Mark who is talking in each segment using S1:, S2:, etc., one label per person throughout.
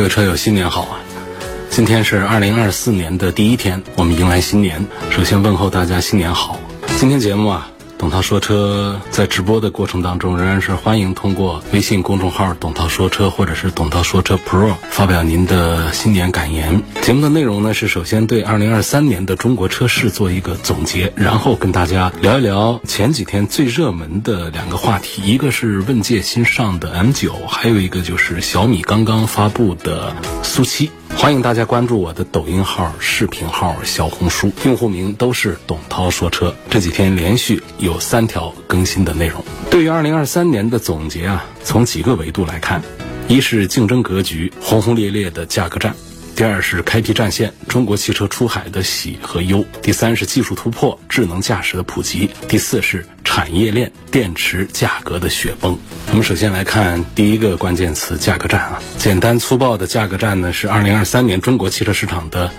S1: 各位车友，新年好啊！今天是二零二四年的第一天，我们迎来新年。首先问候大家新年好。今天节目啊，董涛说车在直播的过程当中，仍然是欢迎通过微信公众号“董涛说车”或者是“董涛说车 Pro” 发表您的新年感言。节目的内容呢是首先对二零二三年的中国车市做一个总结，然后跟大家聊一聊前几天最热门的两个话题，一个是问界新上的 M9，还有一个就是小米刚刚发布的苏七。欢迎大家关注我的抖音号、视频号、小红书，用户名都是董涛说车。这几天连续有三条更新的内容。对于二零二三年的总结啊，从几个维度来看，一是竞争格局轰轰烈烈的价格战。第二是开辟战线，中国汽车出海的喜和忧；第三是技术突破，智能驾驶的普及；第四是产业链电池价格的雪崩。我们首先来看第一个关键词：价格战啊。简单粗暴的价格战呢，是二零二三年中国汽车市场的。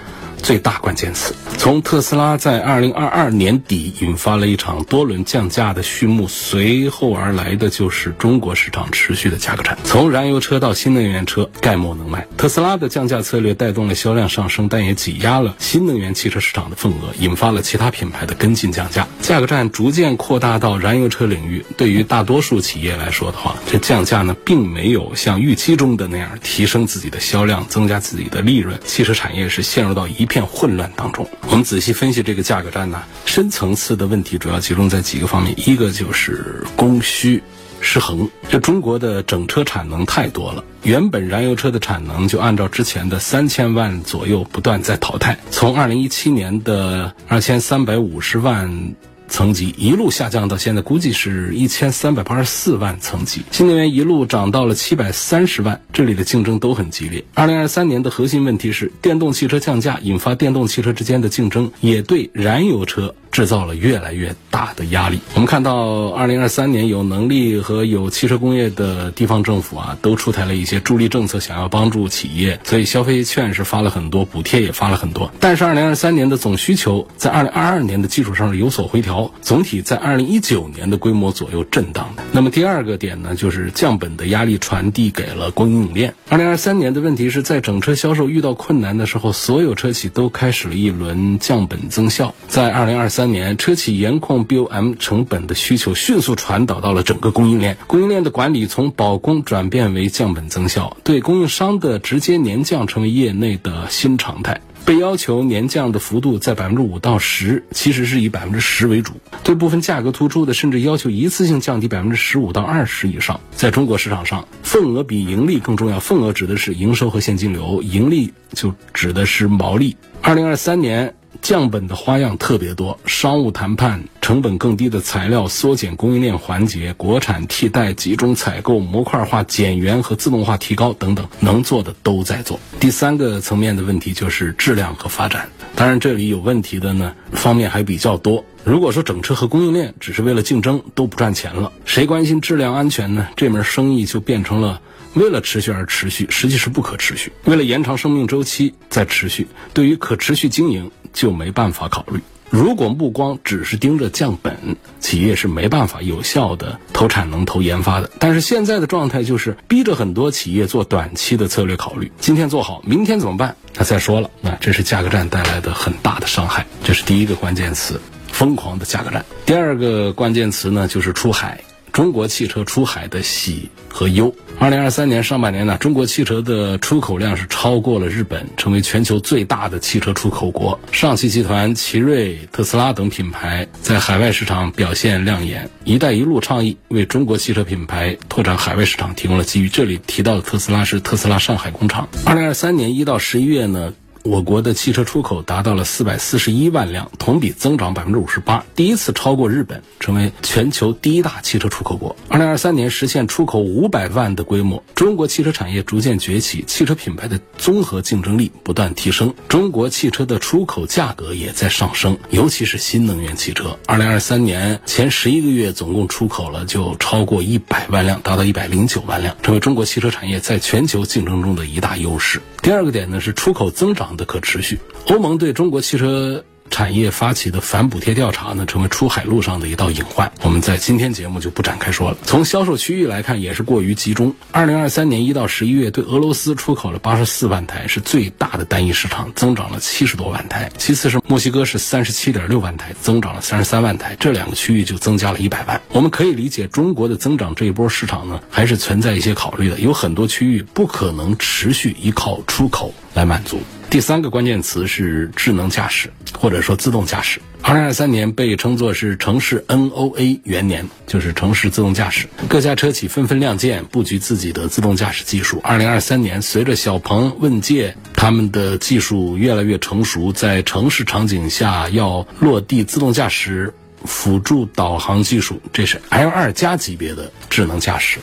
S1: 最大关键词，从特斯拉在二零二二年底引发了一场多轮降价的序幕，随后而来的就是中国市场持续的价格战。从燃油车到新能源车，概莫能卖。特斯拉的降价策略带动了销量上升，但也挤压了新能源汽车市场的份额，引发了其他品牌的跟进降价。价格战逐渐扩大到燃油车领域。对于大多数企业来说的话，这降价呢，并没有像预期中的那样提升自己的销量，增加自己的利润。汽车产业是陷入到一。片混乱当中，我们仔细分析这个价格战呢，深层次的问题主要集中在几个方面，一个就是供需失衡。这中国的整车产能太多了，原本燃油车的产能就按照之前的三千万左右不断在淘汰，从二零一七年的二千三百五十万。层级一路下降到现在，估计是一千三百八十四万层级。新能源一路涨到了七百三十万，这里的竞争都很激烈。二零二三年的核心问题是电动汽车降价，引发电动汽车之间的竞争，也对燃油车。制造了越来越大的压力。我们看到，二零二三年有能力和有汽车工业的地方政府啊，都出台了一些助力政策，想要帮助企业，所以消费券是发了很多，补贴也发了很多。但是，二零二三年的总需求在二零二二年的基础上是有所回调，总体在二零一九年的规模左右震荡的。那么第二个点呢，就是降本的压力传递给了供应链。二零二三年的问题是在整车销售遇到困难的时候，所有车企都开始了一轮降本增效。在二零二三。年，车企严控 BOM 成本的需求迅速传导到了整个供应链，供应链的管理从保供转变为降本增效，对供应商的直接年降成为业内的新常态。被要求年降的幅度在百分之五到十，其实是以百分之十为主。对部分价格突出的，甚至要求一次性降低百分之十五到二十以上。在中国市场上，份额比盈利更重要。份额指的是营收和现金流，盈利就指的是毛利。二零二三年。降本的花样特别多，商务谈判、成本更低的材料、缩减供应链环节、国产替代、集中采购、模块化减员和自动化提高等等，能做的都在做。第三个层面的问题就是质量和发展。当然，这里有问题的呢方面还比较多。如果说整车和供应链只是为了竞争，都不赚钱了，谁关心质量安全呢？这门生意就变成了。为了持续而持续，实际是不可持续。为了延长生命周期再持续，对于可持续经营就没办法考虑。如果目光只是盯着降本，企业是没办法有效的投产能、投研发的。但是现在的状态就是逼着很多企业做短期的策略考虑，今天做好，明天怎么办？那再说了，那这是价格战带来的很大的伤害。这是第一个关键词：疯狂的价格战。第二个关键词呢，就是出海。中国汽车出海的喜和忧。二零二三年上半年呢，中国汽车的出口量是超过了日本，成为全球最大的汽车出口国。上汽集团、奇瑞、特斯拉等品牌在海外市场表现亮眼。“一带一路”倡议为中国汽车品牌拓展海外市场提供了机遇。这里提到的特斯拉是特斯拉上海工厂。二零二三年一到十一月呢。我国的汽车出口达到了四百四十一万辆，同比增长百分之五十八，第一次超过日本，成为全球第一大汽车出口国。二零二三年实现出口五百万的规模，中国汽车产业逐渐崛起，汽车品牌的综合竞争力不断提升，中国汽车的出口价格也在上升，尤其是新能源汽车。二零二三年前十一个月总共出口了就超过一百万辆，达到一百零九万辆，成为中国汽车产业在全球竞争中的一大优势。第二个点呢是出口增长的可持续。欧盟对中国汽车产业发起的反补贴调查呢，成为出海路上的一道隐患。我们在今天节目就不展开说了。从销售区域来看，也是过于集中。二零二三年一到十一月，对俄罗斯出口了八十四万台，是最大的单一市场，增长了七十多万台。其次是墨西哥是三十七点六万台，增长了三十三万台，这两个区域就增加了一百万。我们可以理解，中国的增长这一波市场呢，还是存在一些考虑的。有很多区域不可能持续依靠出口来满足。第三个关键词是智能驾驶，或者说自动驾驶。二零二三年被称作是城市 NOA 元年，就是城市自动驾驶。各家车企纷纷亮剑，布局自己的自动驾驶技术。二零二三年，随着小鹏、问界他们的技术越来越成熟，在城市场景下要落地自动驾驶辅助导航技术，这是 L 二加级别的智能驾驶。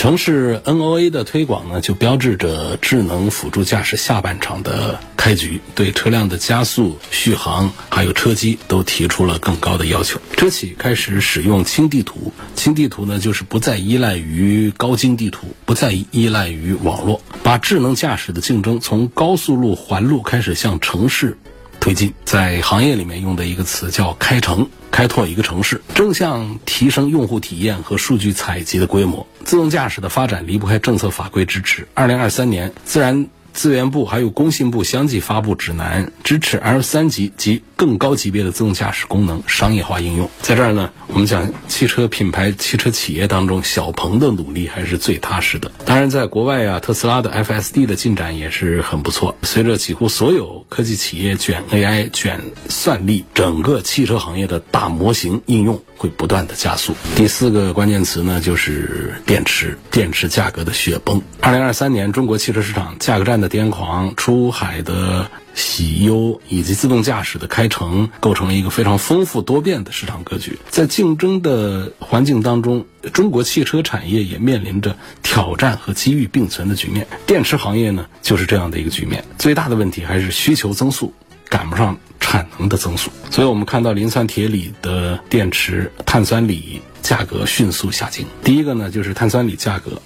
S1: 城市 NOA 的推广呢，就标志着智能辅助驾驶下半场的开局，对车辆的加速、续航还有车机都提出了更高的要求。车企开始使用轻地图，轻地图呢就是不再依赖于高精地图，不再依赖于网络，把智能驾驶的竞争从高速路环路开始向城市。推进在行业里面用的一个词叫“开城”，开拓一个城市，正向提升用户体验和数据采集的规模。自动驾驶的发展离不开政策法规支持。二零二三年，自然资源部还有工信部相继发布指南，支持 L 三级及更高级别的自动驾驶功能商业化应用。在这儿呢，我们讲汽车品牌、汽车企业当中，小鹏的努力还是最踏实的。当然，在国外啊，特斯拉的 FSD 的进展也是很不错。随着几乎所有科技企业卷 AI、卷算力，整个汽车行业的大模型应用会不断的加速。第四个关键词呢，就是电池，电池价格的雪崩。二零二三年，中国汽车市场价格战的癫狂，出海的。喜忧以及自动驾驶的开城，构成了一个非常丰富多变的市场格局。在竞争的环境当中，中国汽车产业也面临着挑战和机遇并存的局面。电池行业呢，就是这样的一个局面。最大的问题还是需求增速赶不上产能的增速。所以我们看到磷酸铁锂的电池、碳酸锂价格迅速下降。第一个呢，就是碳酸锂价格，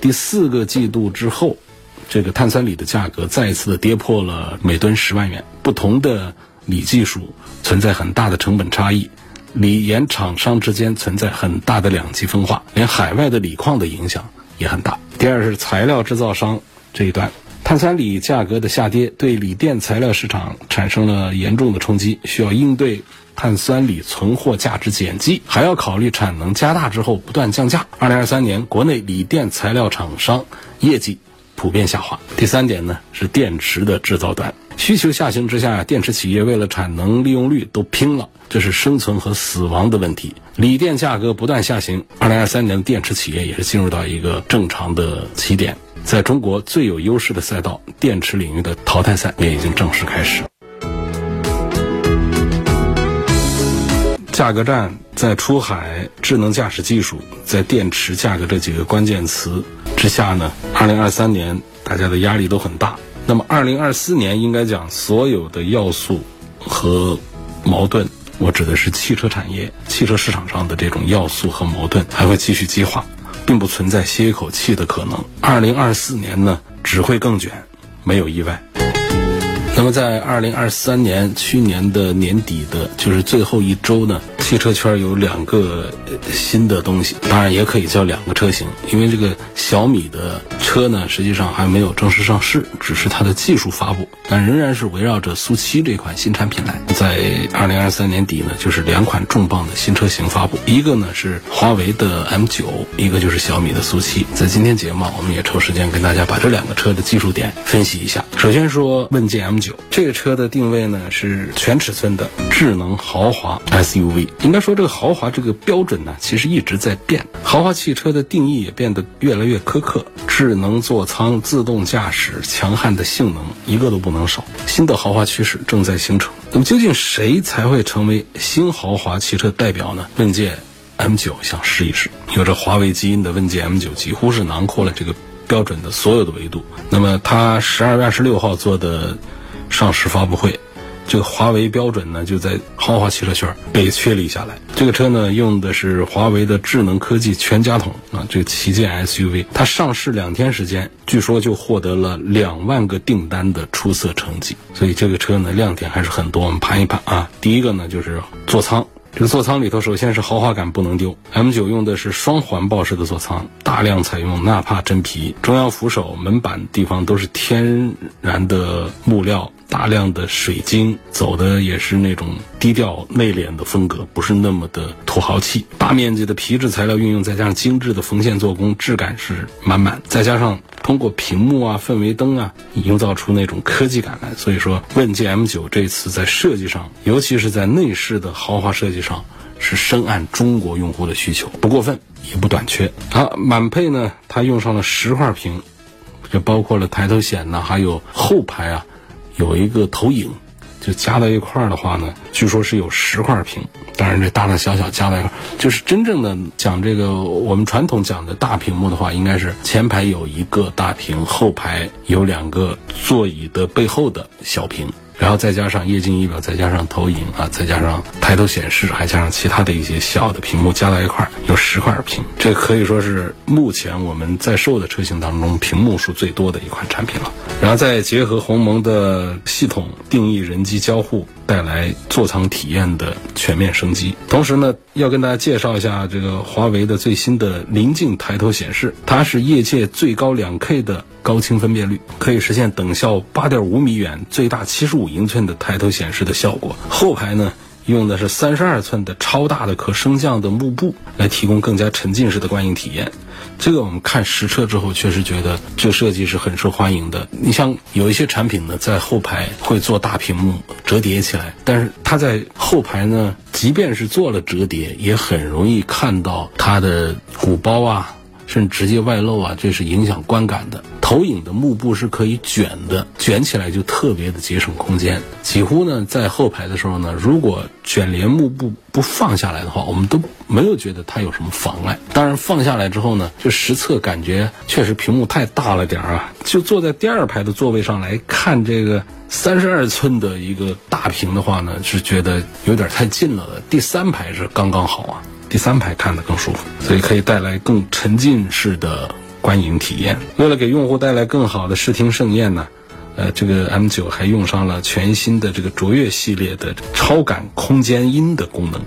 S1: 第四个季度之后。这个碳酸锂的价格再一次的跌破了每吨十万元。不同的锂技术存在很大的成本差异，锂盐厂商之间存在很大的两极分化，连海外的锂矿的影响也很大。第二是材料制造商这一端，碳酸锂价格的下跌对锂电材料市场产生了严重的冲击，需要应对碳酸锂存货价值减记，还要考虑产能加大之后不断降价。二零二三年国内锂电材料厂商业绩。普遍下滑。第三点呢，是电池的制造端需求下行之下，电池企业为了产能利用率都拼了，这是生存和死亡的问题。锂电价格不断下行，二零二三年电池企业也是进入到一个正常的起点。在中国最有优势的赛道，电池领域的淘汰赛也已经正式开始。价格战在出海、智能驾驶技术、在电池价格这几个关键词。之下呢，二零二三年大家的压力都很大。那么二零二四年应该讲，所有的要素和矛盾，我指的是汽车产业、汽车市场上的这种要素和矛盾还会继续激化，并不存在歇一口气的可能。二零二四年呢，只会更卷，没有意外。那么在二零二三年去年的年底的，就是最后一周呢，汽车圈有两个新的东西，当然也可以叫两个车型，因为这个小米的车呢，实际上还没有正式上市，只是它的技术发布，但仍然是围绕着苏七这款新产品来。在二零二三年底呢，就是两款重磅的新车型发布，一个呢是华为的 M 九，一个就是小米的苏七。在今天节目，我们也抽时间跟大家把这两个车的技术点分析一下。首先说问界 M 九这个车的定位呢是全尺寸的智能豪华 SUV。应该说，这个豪华这个标准呢，其实一直在变。豪华汽车的定义也变得越来越苛刻。智能座舱、自动驾驶、强悍的性能，一个都不能少。新的豪华趋势正在形成。那么，究竟谁才会成为新豪华汽车代表呢？问界 M9 想试一试。有着华为基因的问界 M9 几乎是囊括了这个标准的所有的维度。那么，它十二月二十六号做的上市发布会。这个华为标准呢，就在豪华汽车圈被确立下来。这个车呢，用的是华为的智能科技全家桶啊，这个旗舰 SUV。它上市两天时间，据说就获得了两万个订单的出色成绩。所以这个车呢，亮点还是很多。我们盘一盘啊，第一个呢就是座舱。这座舱里头，首先是豪华感不能丢。M9 用的是双环抱式的座舱，大量采用纳帕真皮，中央扶手、门板地方都是天然的木料。大量的水晶走的也是那种低调内敛的风格，不是那么的土豪气。大面积的皮质材料运用，再加上精致的缝线做工，质感是满满。再加上通过屏幕啊、氛围灯啊，营造出那种科技感来。所以说，问界 M9 这次在设计上，尤其是在内饰的豪华设计上，是深谙中国用户的需求，不过分也不短缺。好，满配呢，它用上了十块屏，就包括了抬头显呐，还有后排啊。有一个投影，就加到一块儿的话呢，据说是有十块屏。当然，这大大小小加在一块，就是真正的讲这个我们传统讲的大屏幕的话，应该是前排有一个大屏，后排有两个座椅的背后的小屏。然后再加上液晶仪表，再加上投影啊，再加上抬头显示，还加上其他的一些小的屏幕，加到一块儿有十块屏，这可以说是目前我们在售的车型当中屏幕数最多的一款产品了。然后再结合鸿蒙的系统定义人机交互，带来座舱体验的全面升级。同时呢，要跟大家介绍一下这个华为的最新的临近抬头显示，它是业界最高两 K 的。高清分辨率可以实现等效八点五米远、最大七十五英寸的抬头显示的效果。后排呢，用的是三十二寸的超大的可升降的幕布，来提供更加沉浸式的观影体验。这个我们看实车之后，确实觉得这设计是很受欢迎的。你像有一些产品呢，在后排会做大屏幕折叠起来，但是它在后排呢，即便是做了折叠，也很容易看到它的鼓包啊。甚至直接外露啊，这是影响观感的。投影的幕布是可以卷的，卷起来就特别的节省空间。几乎呢，在后排的时候呢，如果卷帘幕布不放下来的话，我们都没有觉得它有什么妨碍。当然放下来之后呢，就实测感觉确实屏幕太大了点儿啊。就坐在第二排的座位上来看这个三十二寸的一个大屏的话呢，是觉得有点太近了的。第三排是刚刚好啊。第三排看得更舒服，所以可以带来更沉浸式的观影体验。为了给用户带来更好的视听盛宴呢，呃，这个 M9 还用上了全新的这个卓越系列的超感空间音的功能，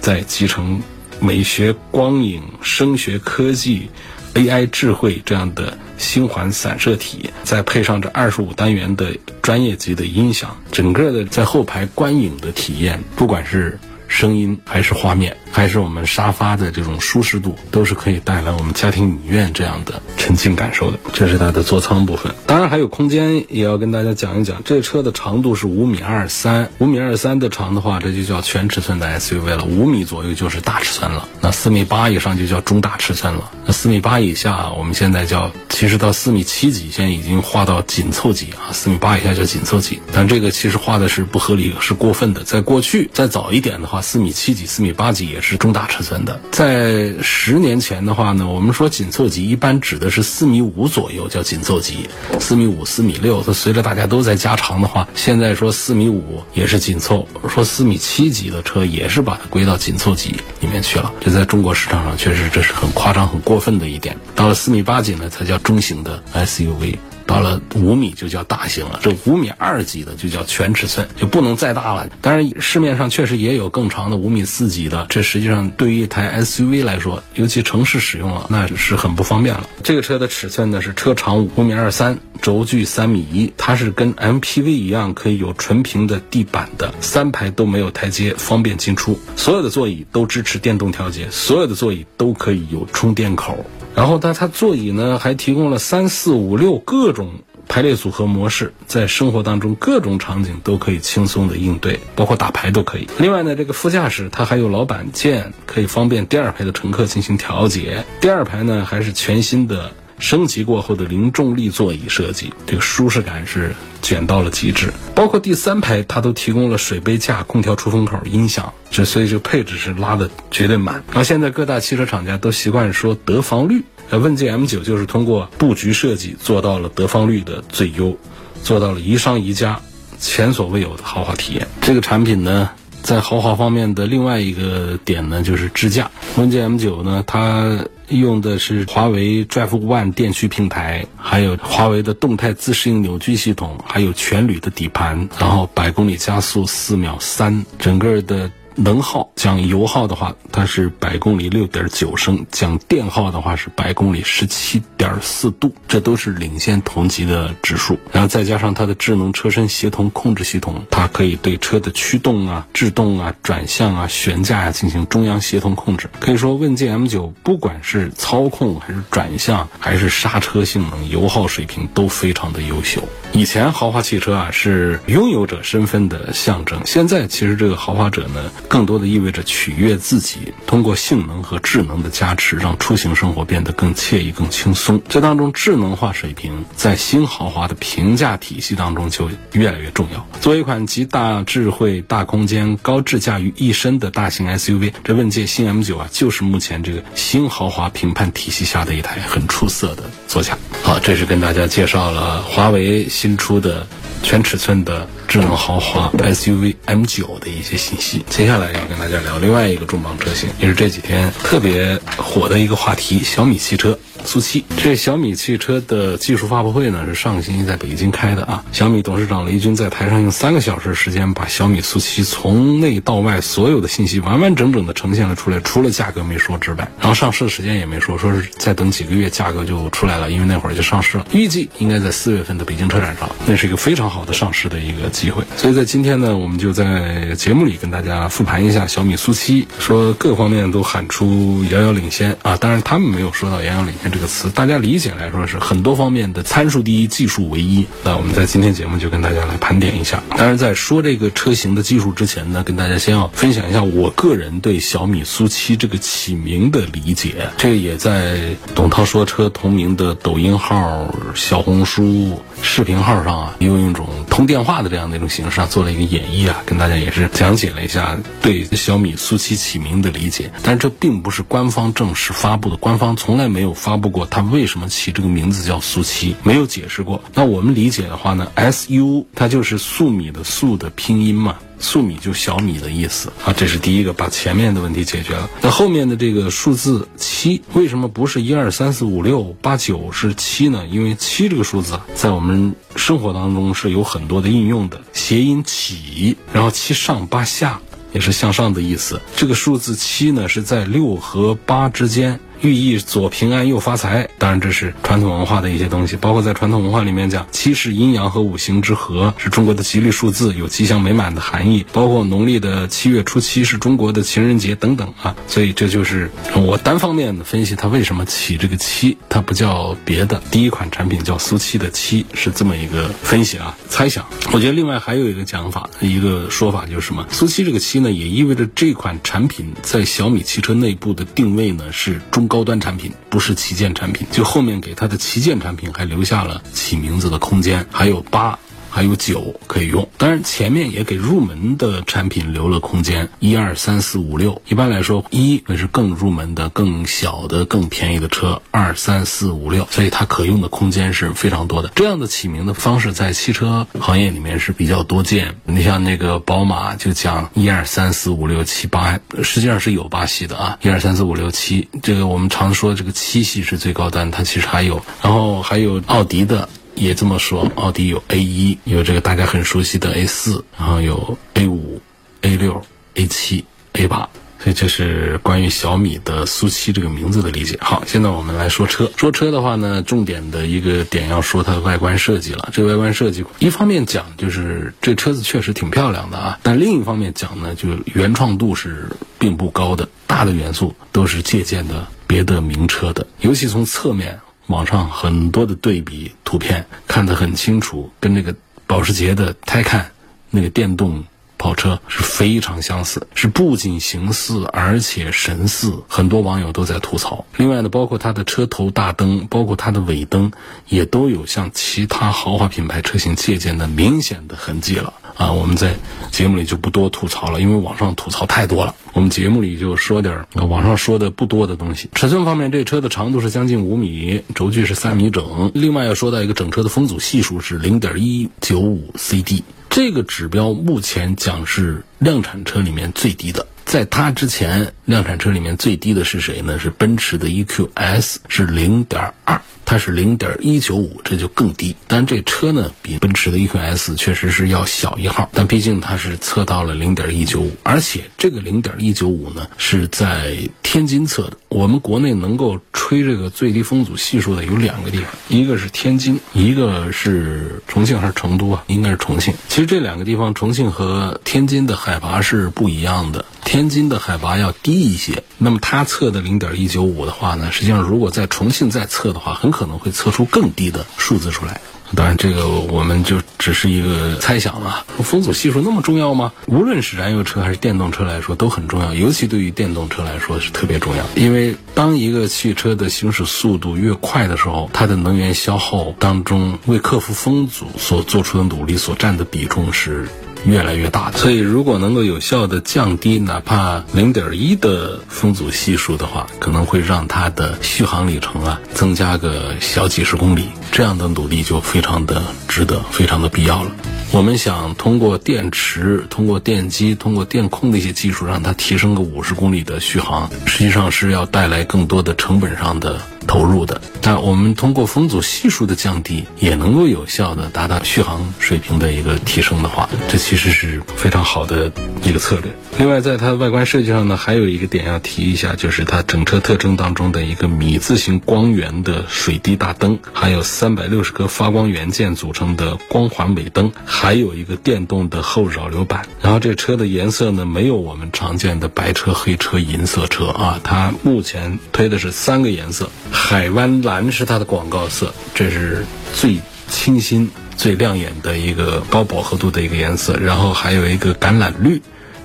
S1: 在集成美学、光影、声学科技、AI 智慧这样的星环散射体，再配上这二十五单元的专业级的音响，整个的在后排观影的体验，不管是。声音还是画面，还是我们沙发的这种舒适度，都是可以带来我们家庭影院这样的沉浸感受的。这是它的座舱部分，当然还有空间，也要跟大家讲一讲。这车的长度是五米二三，五米二三的长的话，这就叫全尺寸的 SUV 了。五米左右就是大尺寸了，那四米八以上就叫中大尺寸了。那四米八以下，我们现在叫，其实到四米七几，现在已经划到紧凑级啊。四米八以下叫紧凑级，但这个其实画的是不合理，是过分的。在过去，再早一点的话。四米七几、四米八几是中大尺寸的。在十年前的话呢，我们说紧凑级一般指的是四米五左右叫紧凑级，四米五、四米六。它随着大家都在加长的话，现在说四米五也是紧凑，说四米七级的车也是把它归到紧凑级里面去了。这在中国市场上确实这是很夸张、很过分的一点。到了四米八几呢，才叫中型的 SUV。到了五米就叫大型了，这五米二级的就叫全尺寸，就不能再大了。当然，市面上确实也有更长的五米四级的，这实际上对于一台 SUV 来说，尤其城市使用了，那是很不方便了。这个车的尺寸呢是车长五米二三，轴距三米一，它是跟 MPV 一样可以有纯平的地板的，三排都没有台阶，方便进出。所有的座椅都支持电动调节，所有的座椅都可以有充电口。然后它它座椅呢还提供了三四五六各种排列组合模式，在生活当中各种场景都可以轻松的应对，包括打牌都可以。另外呢，这个副驾驶它还有老板键，可以方便第二排的乘客进行调节。第二排呢还是全新的升级过后的零重力座椅设计，这个舒适感是卷到了极致。包括第三排，它都提供了水杯架、空调出风口、音响，这所以这个配置是拉的绝对满。然后现在各大汽车厂家都习惯说得房率，呃，问界 M9 就是通过布局设计做到了得房率的最优，做到了宜商宜家。前所未有的豪华体验，这个产品呢，在豪华方面的另外一个点呢，就是支架。问界 M9 呢，它用的是华为 Drive One 电驱平台，还有华为的动态自适应扭矩系统，还有全铝的底盘，然后百公里加速四秒三，整个的。能耗讲油耗的话，它是百公里六点九升；讲电耗的话是百公里十七点四度，这都是领先同级的指数。然后再加上它的智能车身协同控制系统，它可以对车的驱动啊、制动啊、转向啊、悬架啊进行中央协同控制。可以说，问界 M9 不管是操控还是转向，还是刹车性能、油耗水平都非常的优秀。以前豪华汽车啊是拥有者身份的象征，现在其实这个豪华者呢。更多的意味着取悦自己，通过性能和智能的加持，让出行生活变得更惬意、更轻松。这当中，智能化水平在新豪华的评价体系当中就越来越重要。作为一款集大智慧、大空间、高智驾于一身的大型 SUV，这问界新 M9 啊，就是目前这个新豪华评判体系下的一台很出色的座驾。好，这是跟大家介绍了华为新出的。全尺寸的智能豪华 SUV M9 的一些信息。接下来要跟大家聊另外一个重磅车型，也是这几天特别火的一个话题——小米汽车。苏七，这小米汽车的技术发布会呢是上个星期在北京开的啊。小米董事长雷军在台上用三个小时时间，把小米苏七从内到外所有的信息完完整整的呈现了出来，除了价格没说之外，然后上市的时间也没说，说是再等几个月价格就出来了，因为那会儿就上市了，预计应该在四月份的北京车展上，那是一个非常好的上市的一个机会。所以在今天呢，我们就在节目里跟大家复盘一下小米苏七，说各方面都喊出遥遥领先啊，当然他们没有说到遥遥领先。这这个词，大家理解来说是很多方面的参数第一，技术唯一。那我们在今天节目就跟大家来盘点一下。当然，在说这个车型的技术之前呢，跟大家先要分享一下我个人对小米苏七这个起名的理解。这个也在董涛说车同名的抖音号、小红书。视频号上啊，用一种通电话的这样的一种形式啊，做了一个演绎啊，跟大家也是讲解了一下对小米苏七起名的理解。但是这并不是官方正式发布的，官方从来没有发布过它为什么起这个名字叫苏七，没有解释过。那我们理解的话呢，S U 它就是粟米的粟的拼音嘛。粟米就小米的意思啊，这是第一个，把前面的问题解决了。那后面的这个数字七，为什么不是一二三四五六八九是七呢？因为七这个数字啊，在我们生活当中是有很多的应用的，谐音起，然后七上八下也是向上的意思。这个数字七呢，是在六和八之间。寓意左平安右发财，当然这是传统文化的一些东西，包括在传统文化里面讲七是阴阳和五行之和，是中国的吉利数字，有吉祥美满的含义。包括农历的七月初七是中国的情人节等等啊，所以这就是我单方面的分析它为什么起这个七，它不叫别的。第一款产品叫苏七的七是这么一个分析啊，猜想。我觉得另外还有一个讲法，一个说法就是什么？苏七这个七呢，也意味着这款产品在小米汽车内部的定位呢是中。高端产品不是旗舰产品，就后面给它的旗舰产品还留下了起名字的空间，还有八。还有九可以用，当然前面也给入门的产品留了空间，一二三四五六。一般来说，一那是更入门的、更小的、更便宜的车，二三四五六，所以它可用的空间是非常多的。这样的起名的方式在汽车行业里面是比较多见。你像那个宝马就讲一二三四五六七八，实际上是有八系的啊，一二三四五六七。这个我们常说这个七系是最高端，它其实还有，然后还有奥迪的。也这么说，奥迪有 A 一，有这个大家很熟悉的 A 四，然后有 A 五、A 六、A 七、A 八，所以这是关于小米的苏七这个名字的理解。好，现在我们来说车。说车的话呢，重点的一个点要说它的外观设计了。这个外观设计，一方面讲就是这车子确实挺漂亮的啊，但另一方面讲呢，就原创度是并不高的，大的元素都是借鉴的别的名车的，尤其从侧面。网上很多的对比图片看得很清楚，跟那个保时捷的 Taycan 那个电动跑车是非常相似，是不仅形似，而且神似。很多网友都在吐槽。另外呢，包括它的车头大灯，包括它的尾灯，也都有向其他豪华品牌车型借鉴的明显的痕迹了。啊，我们在节目里就不多吐槽了，因为网上吐槽太多了。我们节目里就说点网上说的不多的东西。尺寸方面，这车的长度是将近五米，轴距是三米整。另外要说到一个整车的风阻系数是零点一九五 CD。这个指标目前讲是量产车里面最低的，在它之前，量产车里面最低的是谁呢？是奔驰的 EQS，是零点二。它是零点一九五，这就更低。但这车呢，比奔驰的 EQS 确实是要小一号，但毕竟它是测到了零点一九五，而且这个零点一九五呢是在天津测的。我们国内能够吹这个最低风阻系数的有两个地方，一个是天津，一个是重庆还是成都啊？应该是重庆。其实这两个地方，重庆和天津的海拔是不一样的，天天津的海拔要低一些。那么它测的零点一九五的话呢，实际上如果在重庆再测的话，很。可能会测出更低的数字出来，当然这个我们就只是一个猜想了。风阻系数那么重要吗？无论是燃油车还是电动车来说都很重要，尤其对于电动车来说是特别重要。因为当一个汽车的行驶速度越快的时候，它的能源消耗当中为克服风阻所做出的努力所占的比重是。越来越大的，所以如果能够有效的降低哪怕零点一的风阻系数的话，可能会让它的续航里程啊增加个小几十公里，这样的努力就非常的值得，非常的必要了。我们想通过电池、通过电机、通过电控的一些技术，让它提升个五十公里的续航，实际上是要带来更多的成本上的投入的。那我们通过风阻系数的降低，也能够有效的达到续航水平的一个提升的话，这其实是非常好的一个策略。另外，在它的外观设计上呢，还有一个点要提一下，就是它整车特征当中的一个米字形光源的水滴大灯，还有三百六十颗发光元件组成的光环尾灯。还有一个电动的后扰流板，然后这车的颜色呢，没有我们常见的白车、黑车、银色车啊，它目前推的是三个颜色，海湾蓝是它的广告色，这是最清新、最亮眼的一个高饱和度的一个颜色，然后还有一个橄榄绿，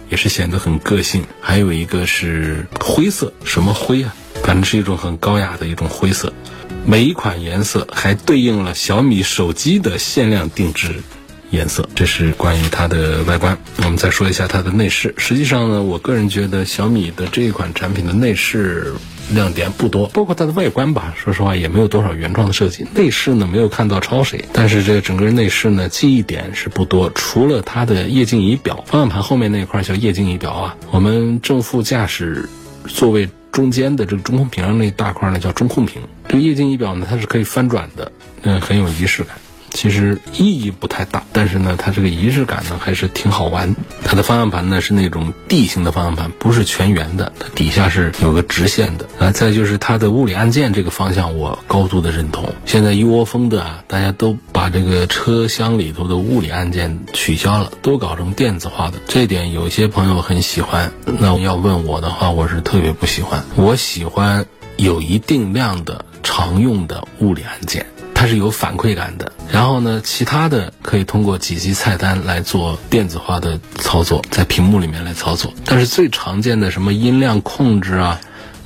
S1: 也是显得很个性，还有一个是灰色，什么灰啊？反正是一种很高雅的一种灰色，每一款颜色还对应了小米手机的限量定制。颜色，这是关于它的外观。我们再说一下它的内饰。实际上呢，我个人觉得小米的这一款产品的内饰亮点不多，包括它的外观吧，说实话也没有多少原创的设计。内饰呢，没有看到抄谁，但是这个整个内饰呢，记忆点是不多。除了它的液晶仪表，方向盘后面那块叫液晶仪表啊。我们正副驾驶座位中间的这个中控屏上那大块呢叫中控屏。这个液晶仪表呢，它是可以翻转的，嗯，很有仪式感。其实意义不太大，但是呢，它这个仪式感呢还是挺好玩。它的方向盘呢是那种 D 型的方向盘，不是全圆的，它底下是有个直线的。啊，再就是它的物理按键这个方向，我高度的认同。现在一窝蜂的啊，大家都把这个车厢里头的物理按键取消了，都搞成电子化的。这点有些朋友很喜欢，那要问我的话，我是特别不喜欢。我喜欢有一定量的常用的物理按键。它是有反馈感的，然后呢，其他的可以通过几级菜单来做电子化的操作，在屏幕里面来操作。但是最常见的什么音量控制啊，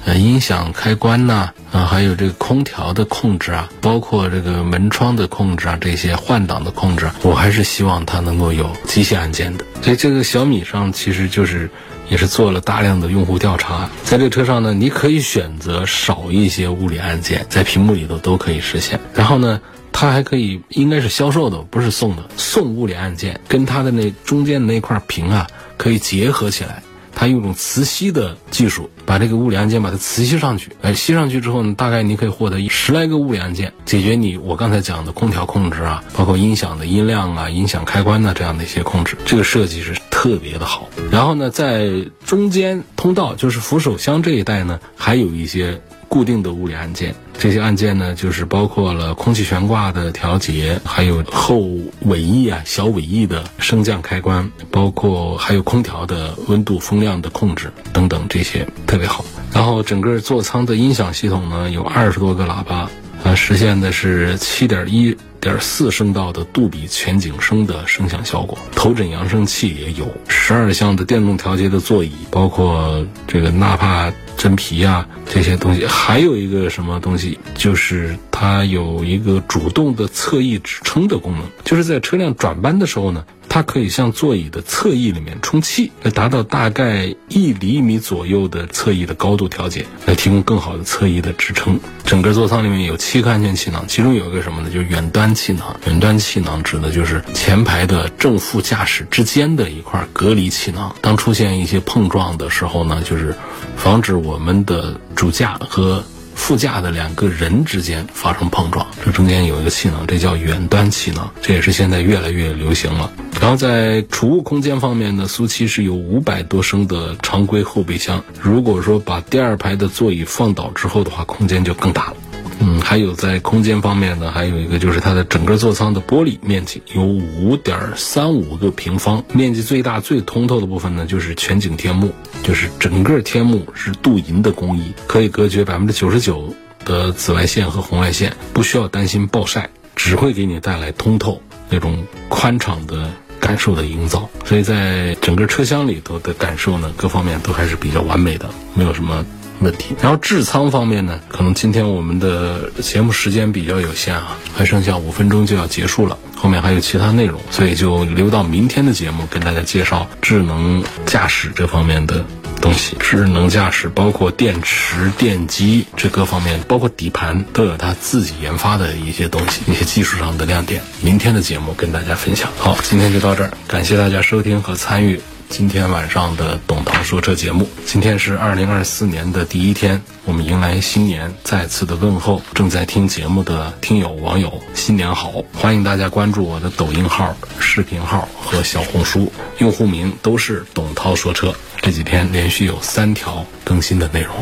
S1: 呃，音响开关呐，啊，还有这个空调的控制啊，包括这个门窗的控制啊，这些换挡的控制，我还是希望它能够有机械按键的。所以这个小米上其实就是。也是做了大量的用户调查，在这个车上呢，你可以选择少一些物理按键，在屏幕里头都可以实现。然后呢，它还可以，应该是销售的，不是送的，送物理按键，跟它的那中间的那块屏啊，可以结合起来。它用一种磁吸的技术，把这个物理按键把它磁吸上去，哎，吸上去之后呢，大概你可以获得十来个物理按键，解决你我刚才讲的空调控制啊，包括音响的音量啊、音响开关呐这样的一些控制，这个设计是特别的好。然后呢，在中间通道，就是扶手箱这一带呢，还有一些。固定的物理按键，这些按键呢，就是包括了空气悬挂的调节，还有后尾翼啊、小尾翼的升降开关，包括还有空调的温度、风量的控制等等，这些特别好。然后整个座舱的音响系统呢，有二十多个喇叭，实现的是七点一点四声道的杜比全景声的声响效果，头枕扬声器也有，十二项的电动调节的座椅，包括这个纳帕真皮啊这些东西，还有一个什么东西，就是它有一个主动的侧翼支撑的功能，就是在车辆转弯的时候呢。它可以向座椅的侧翼里面充气，来达到大概一厘米左右的侧翼的高度调节，来提供更好的侧翼的支撑。整个座舱里面有七个安全气囊，其中有一个什么呢？就是远端气囊。远端气囊指的就是前排的正副驾驶之间的一块隔离气囊。当出现一些碰撞的时候呢，就是防止我们的主驾和副驾的两个人之间发生碰撞，这中间有一个气囊，这叫远端气囊，这也是现在越来越流行了。然后在储物空间方面呢，苏七是有五百多升的常规后备箱，如果说把第二排的座椅放倒之后的话，空间就更大了。嗯，还有在空间方面呢，还有一个就是它的整个座舱的玻璃面积有五点三五个平方，面积最大最通透的部分呢，就是全景天幕，就是整个天幕是镀银的工艺，可以隔绝百分之九十九的紫外线和红外线，不需要担心暴晒，只会给你带来通透那种宽敞的感受的营造，所以在整个车厢里头的感受呢，各方面都还是比较完美的，没有什么。问题。然后智仓方面呢，可能今天我们的节目时间比较有限啊，还剩下五分钟就要结束了，后面还有其他内容，所以就留到明天的节目跟大家介绍智能驾驶这方面的东西。智能驾驶包括电池、电机这各方面，包括底盘都有它自己研发的一些东西，一些技术上的亮点。明天的节目跟大家分享。好，今天就到这儿，感谢大家收听和参与。今天晚上的董涛说车节目，今天是二零二四年的第一天，我们迎来新年，再次的问候正在听节目的听友网友，新年好！欢迎大家关注我的抖音号、视频号和小红书，用户名都是董涛说车。这几天连续有三条更新的内容。